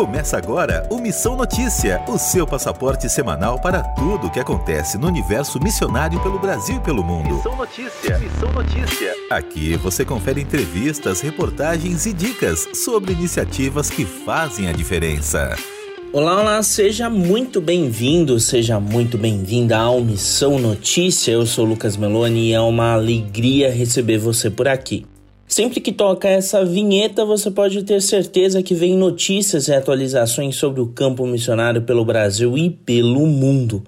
Começa agora o Missão Notícia, o seu passaporte semanal para tudo o que acontece no universo missionário pelo Brasil e pelo mundo. Missão Notícia, Missão Notícia. Aqui você confere entrevistas, reportagens e dicas sobre iniciativas que fazem a diferença. Olá, olá, seja muito bem-vindo, seja muito bem-vinda ao Missão Notícia. Eu sou Lucas Meloni e é uma alegria receber você por aqui. Sempre que toca essa vinheta, você pode ter certeza que vem notícias e atualizações sobre o campo missionário pelo Brasil e pelo mundo.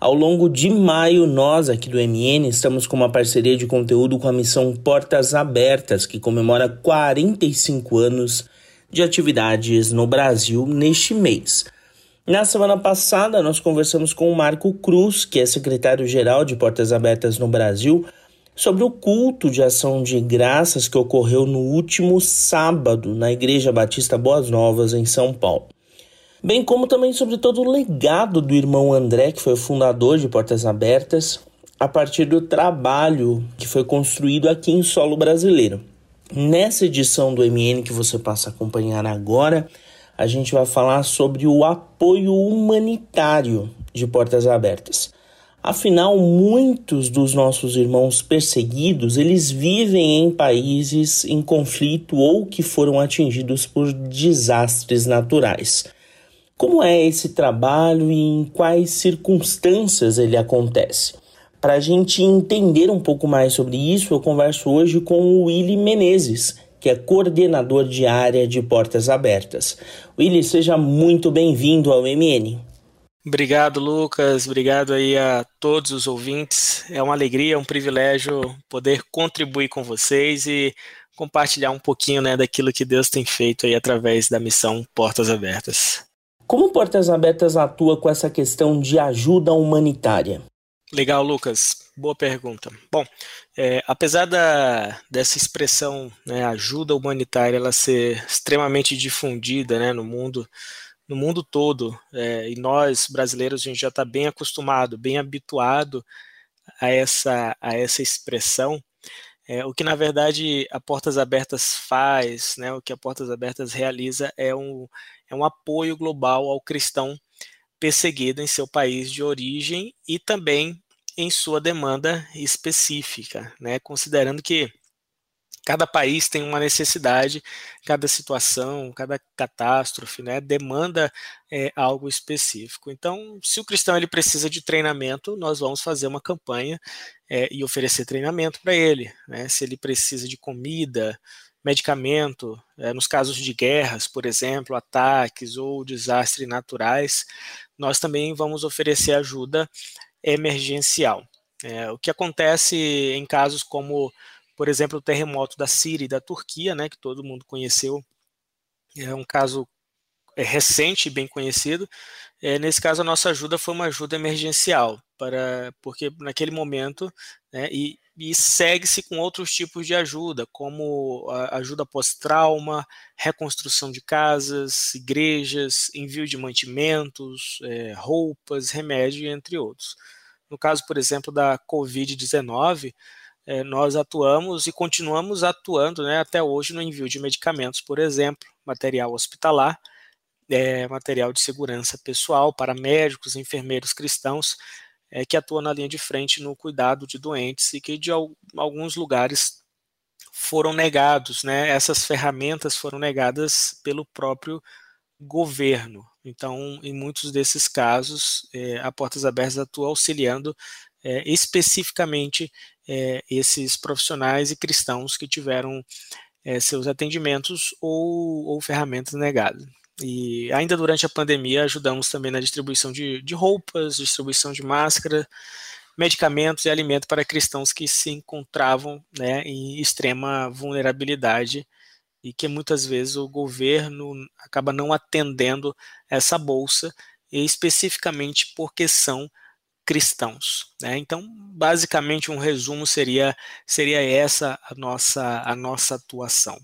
Ao longo de maio, nós aqui do MN estamos com uma parceria de conteúdo com a missão Portas Abertas, que comemora 45 anos de atividades no Brasil neste mês. Na semana passada, nós conversamos com o Marco Cruz, que é secretário-geral de Portas Abertas no Brasil sobre o culto de ação de graças que ocorreu no último sábado na Igreja Batista Boas Novas, em São Paulo. Bem como também sobre todo o legado do irmão André, que foi o fundador de Portas Abertas, a partir do trabalho que foi construído aqui em solo brasileiro. Nessa edição do MN que você passa a acompanhar agora, a gente vai falar sobre o apoio humanitário de Portas Abertas. Afinal, muitos dos nossos irmãos perseguidos, eles vivem em países em conflito ou que foram atingidos por desastres naturais. Como é esse trabalho e em quais circunstâncias ele acontece? Para a gente entender um pouco mais sobre isso, eu converso hoje com o Willy Menezes, que é coordenador de área de Portas Abertas. Willy, seja muito bem-vindo ao MN. Obrigado, Lucas. Obrigado aí a todos os ouvintes. É uma alegria, um privilégio poder contribuir com vocês e compartilhar um pouquinho né, daquilo que Deus tem feito aí através da missão Portas Abertas. Como Portas Abertas atua com essa questão de ajuda humanitária? Legal, Lucas. Boa pergunta. Bom, é, apesar da, dessa expressão né, ajuda humanitária ela ser extremamente difundida né, no mundo, no mundo todo, é, e nós brasileiros a gente já está bem acostumado, bem habituado a essa, a essa expressão. É, o que na verdade a Portas Abertas faz, né, o que a Portas Abertas realiza é um, é um apoio global ao cristão perseguido em seu país de origem e também em sua demanda específica, né, considerando que cada país tem uma necessidade, cada situação, cada catástrofe, né, demanda é, algo específico. Então, se o cristão ele precisa de treinamento, nós vamos fazer uma campanha é, e oferecer treinamento para ele. Né? Se ele precisa de comida, medicamento, é, nos casos de guerras, por exemplo, ataques ou desastres naturais, nós também vamos oferecer ajuda emergencial. É, o que acontece em casos como por exemplo, o terremoto da Síria e da Turquia, né, que todo mundo conheceu, é um caso é, recente e bem conhecido. É, nesse caso, a nossa ajuda foi uma ajuda emergencial, para, porque naquele momento, né, e, e segue-se com outros tipos de ajuda, como ajuda pós-trauma, reconstrução de casas, igrejas, envio de mantimentos, é, roupas, remédio, entre outros. No caso, por exemplo, da Covid-19, é, nós atuamos e continuamos atuando né, até hoje no envio de medicamentos, por exemplo, material hospitalar, é, material de segurança pessoal para médicos, enfermeiros cristãos é, que atuam na linha de frente no cuidado de doentes e que de alguns lugares foram negados, né? Essas ferramentas foram negadas pelo próprio governo. Então, em muitos desses casos, é, a Portas Abertas atua auxiliando é, especificamente é, esses profissionais e cristãos que tiveram é, seus atendimentos ou, ou, ferramentas negadas. E ainda durante a pandemia ajudamos também na distribuição de, de roupas, distribuição de máscara, medicamentos e alimento para cristãos que se encontravam né, em extrema vulnerabilidade e que muitas vezes o governo acaba não atendendo essa bolsa, especificamente porque são cristãos. Né? Então, basicamente, um resumo seria, seria essa a nossa, a nossa atuação.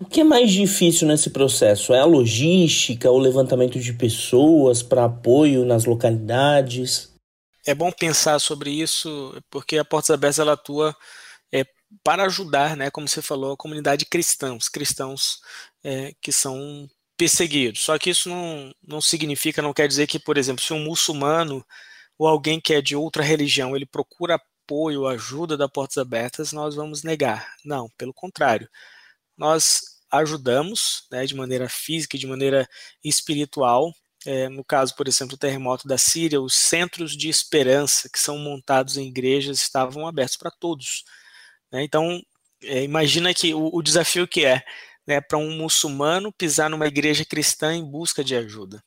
O que é mais difícil nesse processo? É a logística, o levantamento de pessoas para apoio nas localidades? É bom pensar sobre isso, porque a Portas Abertas ela atua é, para ajudar, né, como você falou, a comunidade cristãos, cristãos é, que são perseguido. Só que isso não, não significa, não quer dizer que, por exemplo, se um muçulmano ou alguém que é de outra religião, ele procura apoio, ajuda da Portas Abertas, nós vamos negar. Não, pelo contrário. Nós ajudamos né, de maneira física e de maneira espiritual. É, no caso, por exemplo, do terremoto da Síria, os centros de esperança que são montados em igrejas estavam abertos para todos. Né? Então, é, imagina que o, o, desafio que é né, para um muçulmano pisar numa igreja cristã em busca de ajuda.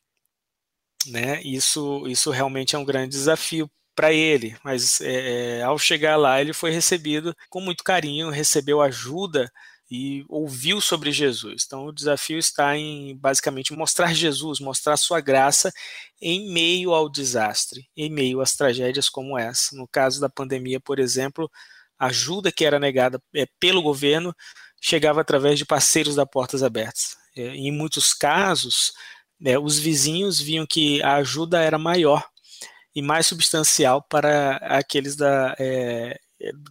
Né? Isso, isso realmente é um grande desafio para ele, mas é, é, ao chegar lá ele foi recebido com muito carinho, recebeu ajuda e ouviu sobre Jesus. Então o desafio está em basicamente mostrar Jesus, mostrar sua graça em meio ao desastre, em meio às tragédias como essa. No caso da pandemia, por exemplo, a ajuda que era negada é, pelo governo chegava através de parceiros da Portas Abertas. É, em muitos casos, é, os vizinhos viam que a ajuda era maior e mais substancial para aqueles da é,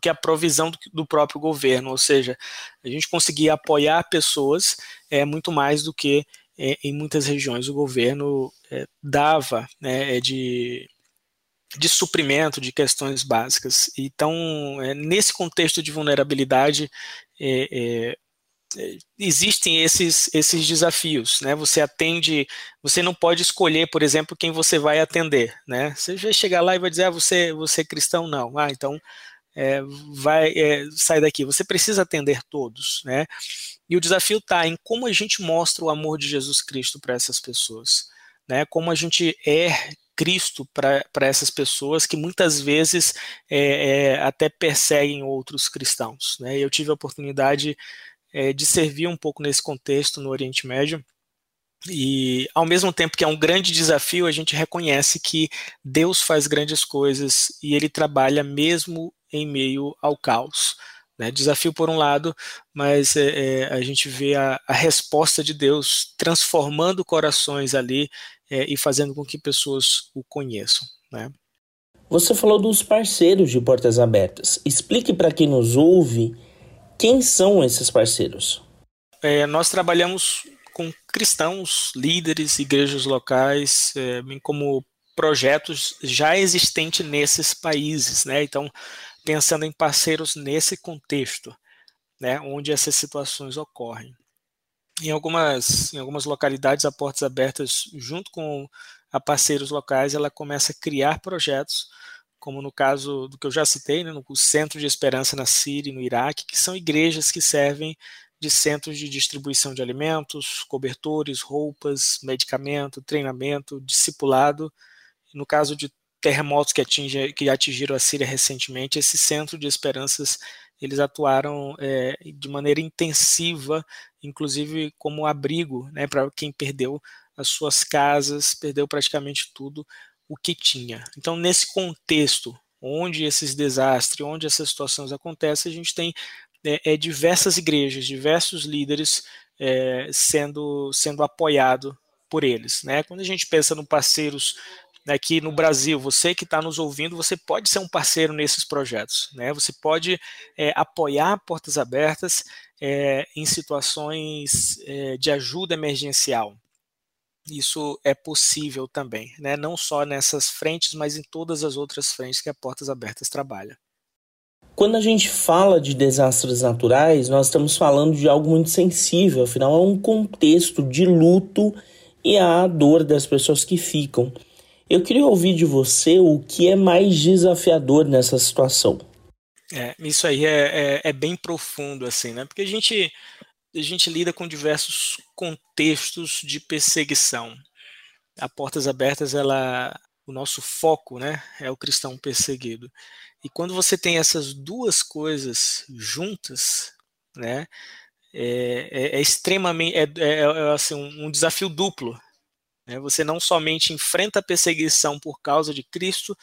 que a provisão do, do, próprio governo, ou seja, a gente conseguia apoiar pessoas é, muito mais do que é, em muitas regiões o governo é, dava né, é, de, de suprimento de questões básicas. Então, é, nesse contexto de vulnerabilidade, é, existem esses, esses desafios, né? Você atende, você não pode escolher, por exemplo, quem você vai atender, né? Você vai chegar lá e vai dizer, ah, você, você é cristão? Não. Ah, então é, vai é, sair daqui. Você precisa atender todos, né? E o desafio está em como a gente mostra o amor de Jesus Cristo para essas pessoas, né? Como a gente é Cristo para essas pessoas que muitas vezes é, é, até perseguem outros cristãos. Né? Eu tive a oportunidade é, de servir um pouco nesse contexto no Oriente Médio. E ao mesmo tempo que é um grande desafio, a gente reconhece que Deus faz grandes coisas e ele trabalha mesmo em meio ao caos. Né? Desafio por um lado, mas é, é, a gente vê a, a, resposta de Deus transformando corações ali é, e fazendo com que pessoas o conheçam. Né? Você falou dos parceiros de Portas Abertas. Explique para quem nos ouve quem são esses parceiros. É, nós trabalhamos com cristãos, líderes, igrejas locais, é, como projetos já existentes nesses países, né? Então, pensando em parceiros nesse contexto, né, onde essas situações ocorrem. Em algumas, em algumas localidades, a Portas Abertas, junto com a parceiros locais, ela começa a criar projetos, como no caso do que eu já citei, né, no Centro de Esperança na Síria e no Iraque, que são igrejas que servem de centros de distribuição de alimentos, cobertores, roupas, medicamento, treinamento, discipulado. No caso de terremotos que, atinge, que atingiram a Síria recentemente, esse centro de esperanças eles atuaram é, de maneira intensiva, inclusive como abrigo né, para quem perdeu as suas casas, perdeu praticamente tudo o que tinha. Então, nesse contexto, onde esses desastres, onde essas situações acontecem, a gente tem é, é, diversas igrejas, diversos líderes é, sendo, sendo apoiado por eles. Né? Quando a gente pensa no parceiros aqui no Brasil, você que está nos ouvindo, você pode ser um parceiro nesses projetos. Né? Você pode é, apoiar portas abertas é, em situações é, de ajuda emergencial. Isso é possível também, né? não só nessas frentes, mas em todas as outras frentes que a Portas Abertas trabalha. Quando a gente fala de desastres naturais, nós estamos falando de algo muito sensível, afinal, é um contexto de luto e a dor das pessoas que ficam. Eu queria ouvir de você o que é mais desafiador nessa situação. É, isso aí é, é, é, bem profundo, assim, né? Porque a gente, a gente lida com diversos contextos de perseguição. A Portas Abertas, ela, o nosso foco, né, é o cristão perseguido. E quando você tem essas duas coisas juntas, né, é, é, é extremamente, é, é, é assim, um, um desafio duplo, né? Você não somente enfrenta a perseguição por causa de Cristo,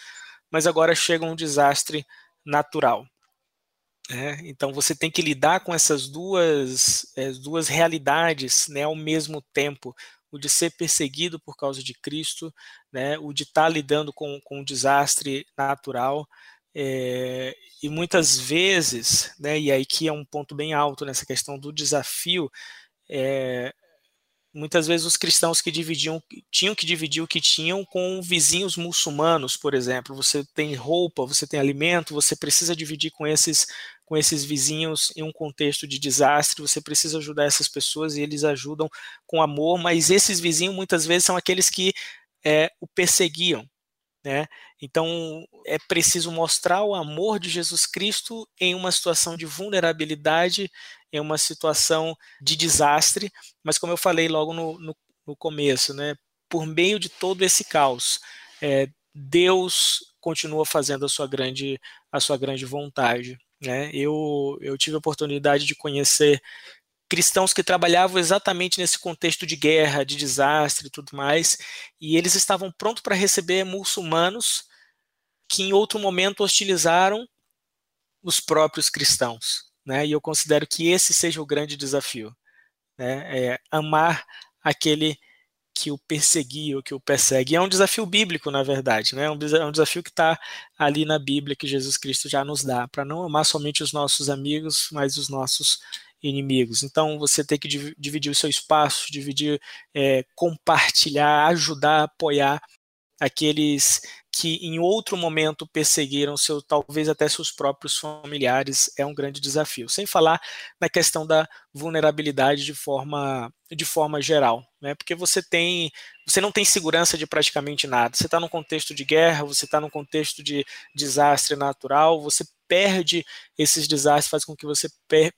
mas agora chega um desastre natural. Né? Então você tem que lidar com essas duas, é, duas realidades né, ao mesmo tempo. O de ser perseguido por causa de Cristo, né, o de estar tá lidando com, com um desastre natural. É, e muitas vezes, né, e aí que é um ponto bem alto nessa questão do desafio, é, muitas vezes os cristãos que dividiam tinham que dividir o que tinham com vizinhos muçulmanos, por exemplo. Você tem roupa, você tem alimento, você precisa dividir com esses com esses vizinhos em um contexto de desastre, você precisa ajudar essas pessoas e eles ajudam com amor, mas esses vizinhos muitas vezes são aqueles que é, o perseguiam, né? Então é preciso mostrar o amor de Jesus Cristo em uma situação de vulnerabilidade, em uma situação de desastre, mas como eu falei logo no, no, no começo, né? Por meio de todo esse caos, é, Deus continua fazendo a sua grande a sua grande vontade. Né? Eu, eu tive a oportunidade de conhecer cristãos que trabalhavam exatamente nesse contexto de guerra, de desastre e tudo mais, e eles estavam prontos para receber muçulmanos que em outro momento hostilizaram os próprios cristãos. Né? E eu considero que esse seja o grande desafio. Né? É amar aquele que o perseguia, ou que o persegue. É um desafio bíblico, na verdade, né? É um, é desafio que está ali na Bíblia, que Jesus Cristo já nos dá, para não amar somente os nossos amigos, mas os nossos inimigos. Então você tem que dividir o seu espaço, dividir, é, compartilhar, ajudar, apoiar aqueles que em outro momento perseguiram seu, talvez até seus próprios familiares, é um grande desafio. Sem falar na questão da vulnerabilidade de forma, de forma geral, né? Porque você tem, você não tem segurança de praticamente nada. Você está num contexto de guerra, você está num contexto de desastre natural, você perde esses desastres, faz com que você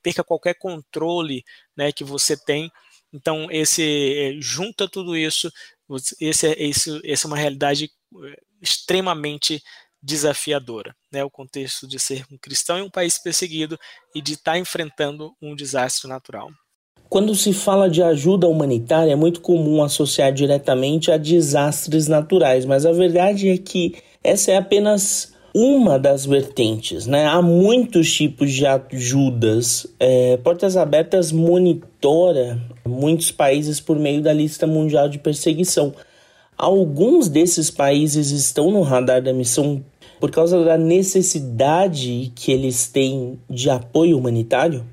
perca qualquer controle, né, que você tem. Então esse eh, junta tudo isso esse é, esse, essa é uma realidade eh, extremamente desafiadora, né? O contexto de ser um cristão em um país perseguido e de estar tá enfrentando um desastre natural. Quando se fala de ajuda humanitária, é muito comum associar diretamente a desastres naturais, mas a verdade é que essa é apenas uma das vertentes, né? Há muitos tipos de ajudas. É, Portas Abertas monitora muitos países por meio da lista mundial de perseguição. Alguns desses países estão no radar da missão por causa da necessidade que eles têm de apoio humanitário?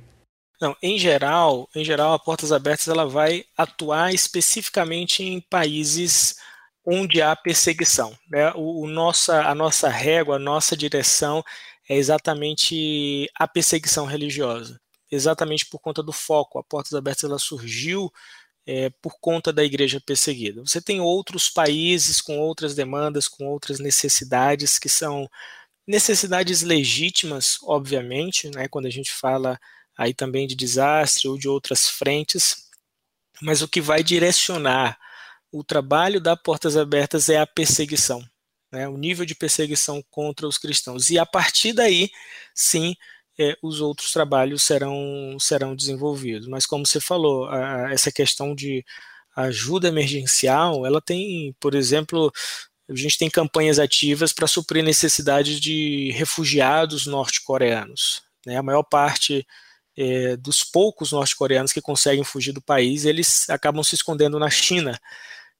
Não, em geral, em geral, a Portas Abertas ela vai atuar especificamente em países onde há perseguição. Né? O, o, nossa, a nossa régua, a nossa direção é exatamente a perseguição religiosa, exatamente por conta do foco. A Portas Abertas ela surgiu é, por conta da igreja perseguida. Você tem outros países com outras demandas, com outras necessidades que são necessidades legítimas, obviamente, né, quando a gente fala aí também de desastre ou de outras frentes, mas o que vai direcionar o trabalho da Portas Abertas é a perseguição, né, o nível de perseguição contra os cristãos. E a partir daí, sim, é, os outros trabalhos serão, serão desenvolvidos. Mas como você falou, a, essa questão de ajuda emergencial, ela tem, por exemplo, a gente tem campanhas ativas para suprir necessidades de refugiados norte-coreanos. Né? A maior parte é, dos poucos norte-coreanos que conseguem fugir do país, eles acabam se escondendo na China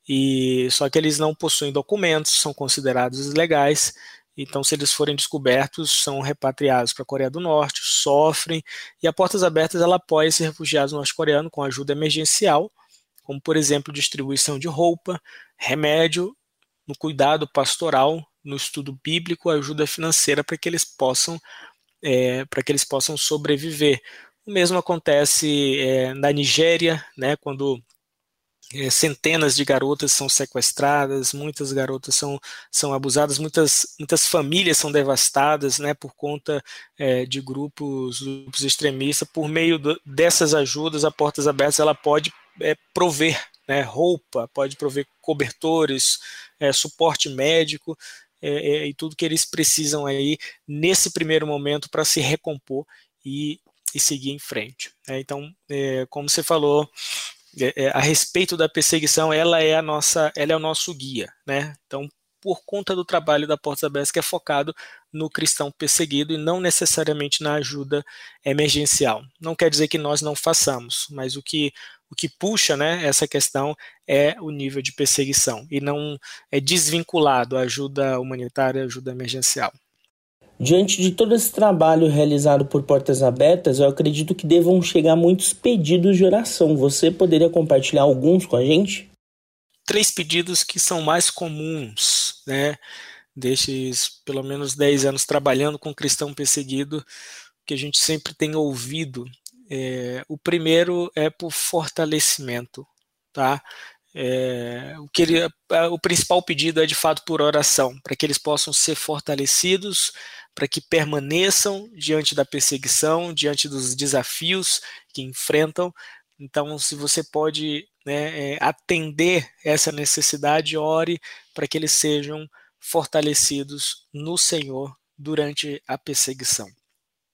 e só que eles não possuem documentos, são considerados ilegais. Então, se eles forem descobertos, são repatriados para a Coreia do Norte, sofrem, e a Portas Abertas ela apoia esses refugiados norte-coreanos com ajuda emergencial, como, por exemplo, distribuição de roupa, remédio, no cuidado pastoral, no estudo bíblico, ajuda financeira para que eles possam é, para que eles possam sobreviver. O mesmo acontece é, na Nigéria, né, quando é, centenas de garotas são sequestradas, muitas garotas são, são abusadas, muitas, muitas famílias são devastadas né, por conta é, de grupos, grupos extremistas. Por meio do, dessas ajudas, a Portas Abertas ela pode é, prover né, roupa, pode prover cobertores, é, suporte médico é, é, e tudo que eles precisam aí nesse primeiro momento para se recompor e, e seguir em frente. Né. Então, como você falou, é, é, a respeito da perseguição, ela é a nossa, ela é o nosso guia, né? Então, por conta do trabalho da Portas Abertas que é focado no cristão perseguido e não necessariamente na ajuda emergencial. Não quer dizer que nós não façamos, mas o que o que puxa, né, essa questão é o nível de perseguição e não é desvinculado a ajuda humanitária, ajuda emergencial. Diante de todo esse trabalho realizado por Portas Abertas, eu acredito que devam chegar muitos pedidos de oração. Você poderia compartilhar alguns com a gente? Três pedidos que são mais comuns, né? Destes pelo menos 10 anos trabalhando com cristão perseguido, que a gente sempre tem ouvido. É, o primeiro é por fortalecimento, tá? É, o, que ele, o principal pedido é de fato por oração, para que eles possam ser fortalecidos, para que permaneçam diante da perseguição, diante dos desafios que enfrentam. Então, se você pode né, é, atender essa necessidade, ore para que eles sejam fortalecidos no Senhor durante a perseguição.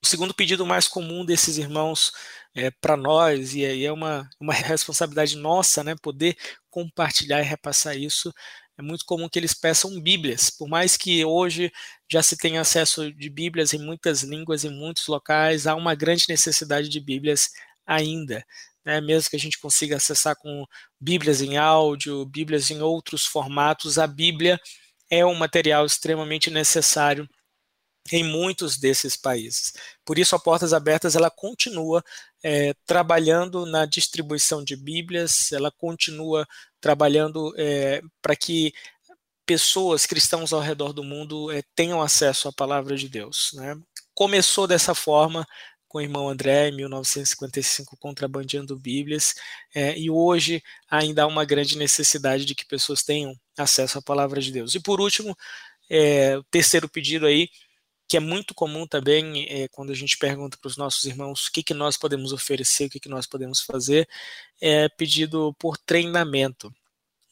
O segundo pedido mais comum desses irmãos é, para nós, e aí é uma, uma responsabilidade nossa, né, poder compartilhar e repassar isso, é muito comum que eles peçam Bíblias, por mais que hoje já se tenha acesso de Bíblias em muitas línguas, em muitos locais, há uma grande necessidade de Bíblias ainda. Né? Mesmo que a gente consiga acessar com Bíblias em áudio, Bíblias em outros formatos, a Bíblia é um material extremamente necessário em muitos desses países. Por isso, a Portas Abertas ela continua é, trabalhando na distribuição de Bíblias, ela continua trabalhando é, para que pessoas, cristãos ao redor do mundo, é, tenham acesso à palavra de Deus. Né? Começou dessa forma com o irmão André, em 1955, contrabandeando Bíblias, é, e hoje ainda há uma grande necessidade de que pessoas tenham acesso à palavra de Deus. E por último, é, o terceiro pedido aí, que é muito comum também é, quando a gente pergunta para os nossos irmãos o que, que nós podemos oferecer, o que, que nós podemos fazer, é pedido por treinamento.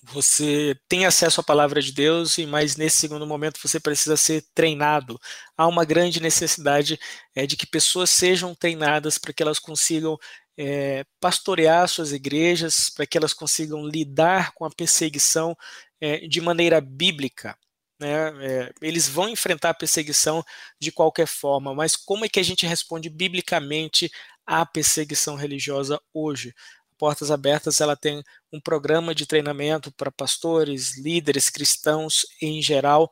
Você tem acesso à palavra de Deus, mas nesse segundo momento você precisa ser treinado. Há uma grande necessidade é, de que pessoas sejam treinadas para que elas consigam é, pastorear suas igrejas, para que elas consigam lidar com a perseguição é, de maneira bíblica. Né? É, eles vão enfrentar a perseguição de qualquer forma, mas como é que a gente responde biblicamente à perseguição religiosa hoje? Portas Abertas ela tem um programa de treinamento para pastores, líderes cristãos em geral,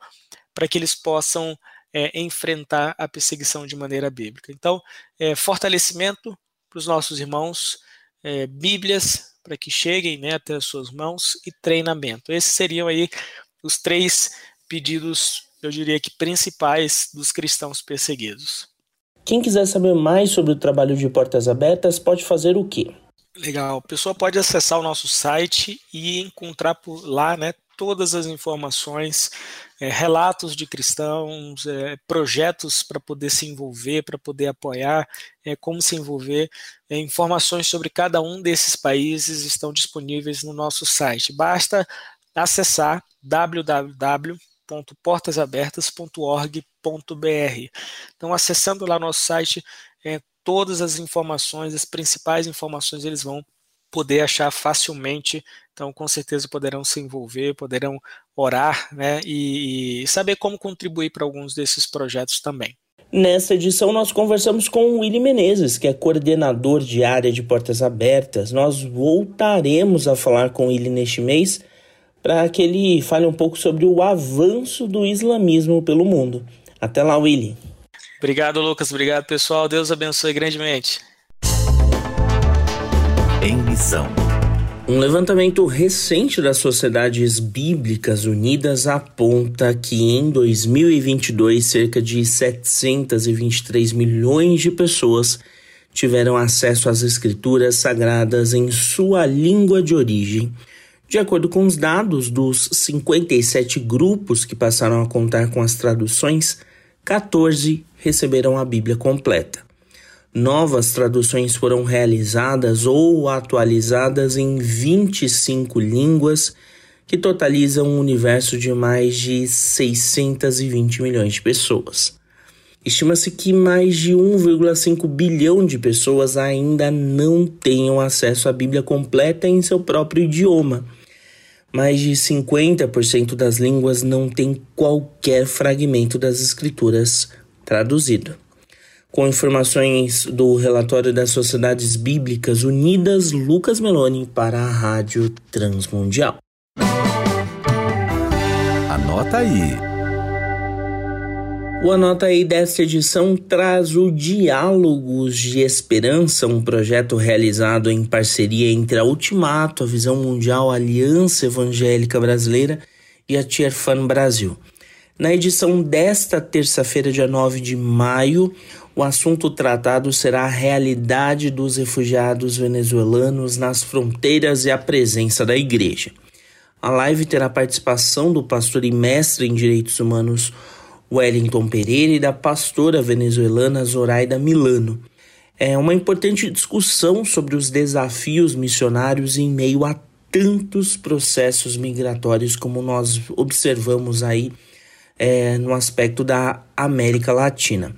para que eles possam é, enfrentar a perseguição de maneira bíblica. Então, é, fortalecimento para os nossos irmãos, é, Bíblias para que cheguem né, até as suas mãos e treinamento. Esses seriam aí os três pedidos, eu diria que principais dos cristãos perseguidos. Quem quiser saber mais sobre o trabalho de Portas Abertas pode fazer o quê? Legal, a pessoa pode acessar o nosso site e encontrar por lá né, todas as informações, é, relatos de cristãos, é, projetos para poder se envolver, para poder apoiar, é, como se envolver. É, informações sobre cada um desses países estão disponíveis no nosso site. Basta acessar www www.portasabertas.org.br. Então, acessando lá nosso site, é, todas as informações, as principais informações, eles vão poder achar facilmente. Então, com certeza poderão se envolver, poderão orar, né, e, e saber como contribuir para alguns desses projetos também. Nessa edição, nós conversamos com o Willy Menezes, que é coordenador de área de portas abertas. Nós voltaremos a falar com ele neste mês para que ele fale um pouco sobre o avanço do islamismo pelo mundo. Até lá, Willy. Obrigado, Lucas. Obrigado, pessoal. Deus abençoe grandemente. Em missão. Um levantamento recente das Sociedades Bíblicas Unidas aponta que em 2022 cerca de 723 milhões de pessoas tiveram acesso às escrituras sagradas em sua língua de origem de acordo com os dados dos 57 grupos que passaram a contar com as traduções, 14 receberam a Bíblia completa. Novas traduções foram realizadas ou atualizadas em 25 línguas, que totalizam um universo de mais de 620 milhões de pessoas. Estima-se que mais de 1,5 bilhão de pessoas ainda não tenham acesso à Bíblia completa em seu próprio idioma mais de 50% das línguas não tem qualquer fragmento das escrituras traduzido. Com informações do relatório das Sociedades Bíblicas Unidas, Lucas Meloni para a Rádio Transmundial. Anota aí. O Anota aí desta edição traz o Diálogos de Esperança, um projeto realizado em parceria entre a Ultimato, a Visão Mundial, a Aliança Evangélica Brasileira e a Tierfan Brasil. Na edição desta terça-feira, dia 9 de maio, o assunto tratado será a realidade dos refugiados venezuelanos nas fronteiras e a presença da igreja. A live terá participação do pastor e mestre em direitos humanos Wellington Pereira e da pastora venezuelana Zoraida Milano. É uma importante discussão sobre os desafios missionários em meio a tantos processos migratórios como nós observamos aí é, no aspecto da América Latina.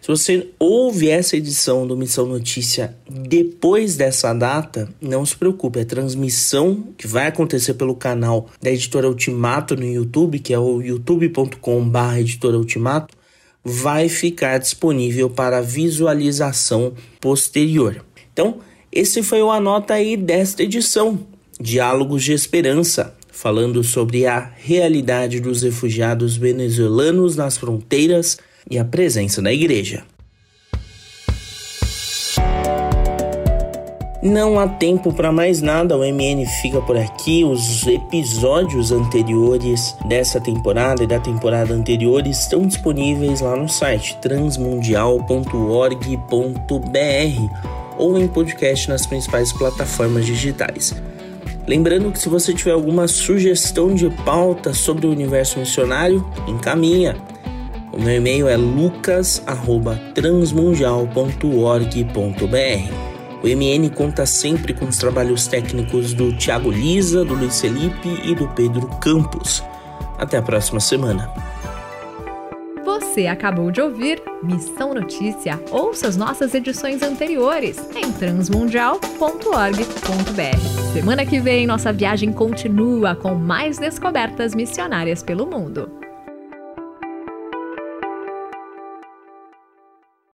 Se você ouve essa edição do Missão Notícia depois dessa data, não se preocupe, a transmissão que vai acontecer pelo canal da Editora Ultimato no YouTube, que é o youtube.com.br Editora Ultimato, vai ficar disponível para visualização posterior. Então, esse foi o anota aí desta edição, Diálogos de Esperança, falando sobre a realidade dos refugiados venezuelanos nas fronteiras e a presença da igreja. Não há tempo para mais nada, o MN fica por aqui. Os episódios anteriores dessa temporada e da temporada anterior estão disponíveis lá no site transmundial.org.br ou em podcast nas principais plataformas digitais. Lembrando que se você tiver alguma sugestão de pauta sobre o universo missionário, encaminha. Meu e-mail é lucas@transmundial.org.br. O MN conta sempre com os trabalhos técnicos do Thiago Lisa, do Luiz Felipe e do Pedro Campos. Até a próxima semana. Você acabou de ouvir Missão Notícia. Ouça as nossas edições anteriores em transmundial.org.br. Semana que vem, nossa viagem continua com mais descobertas missionárias pelo mundo.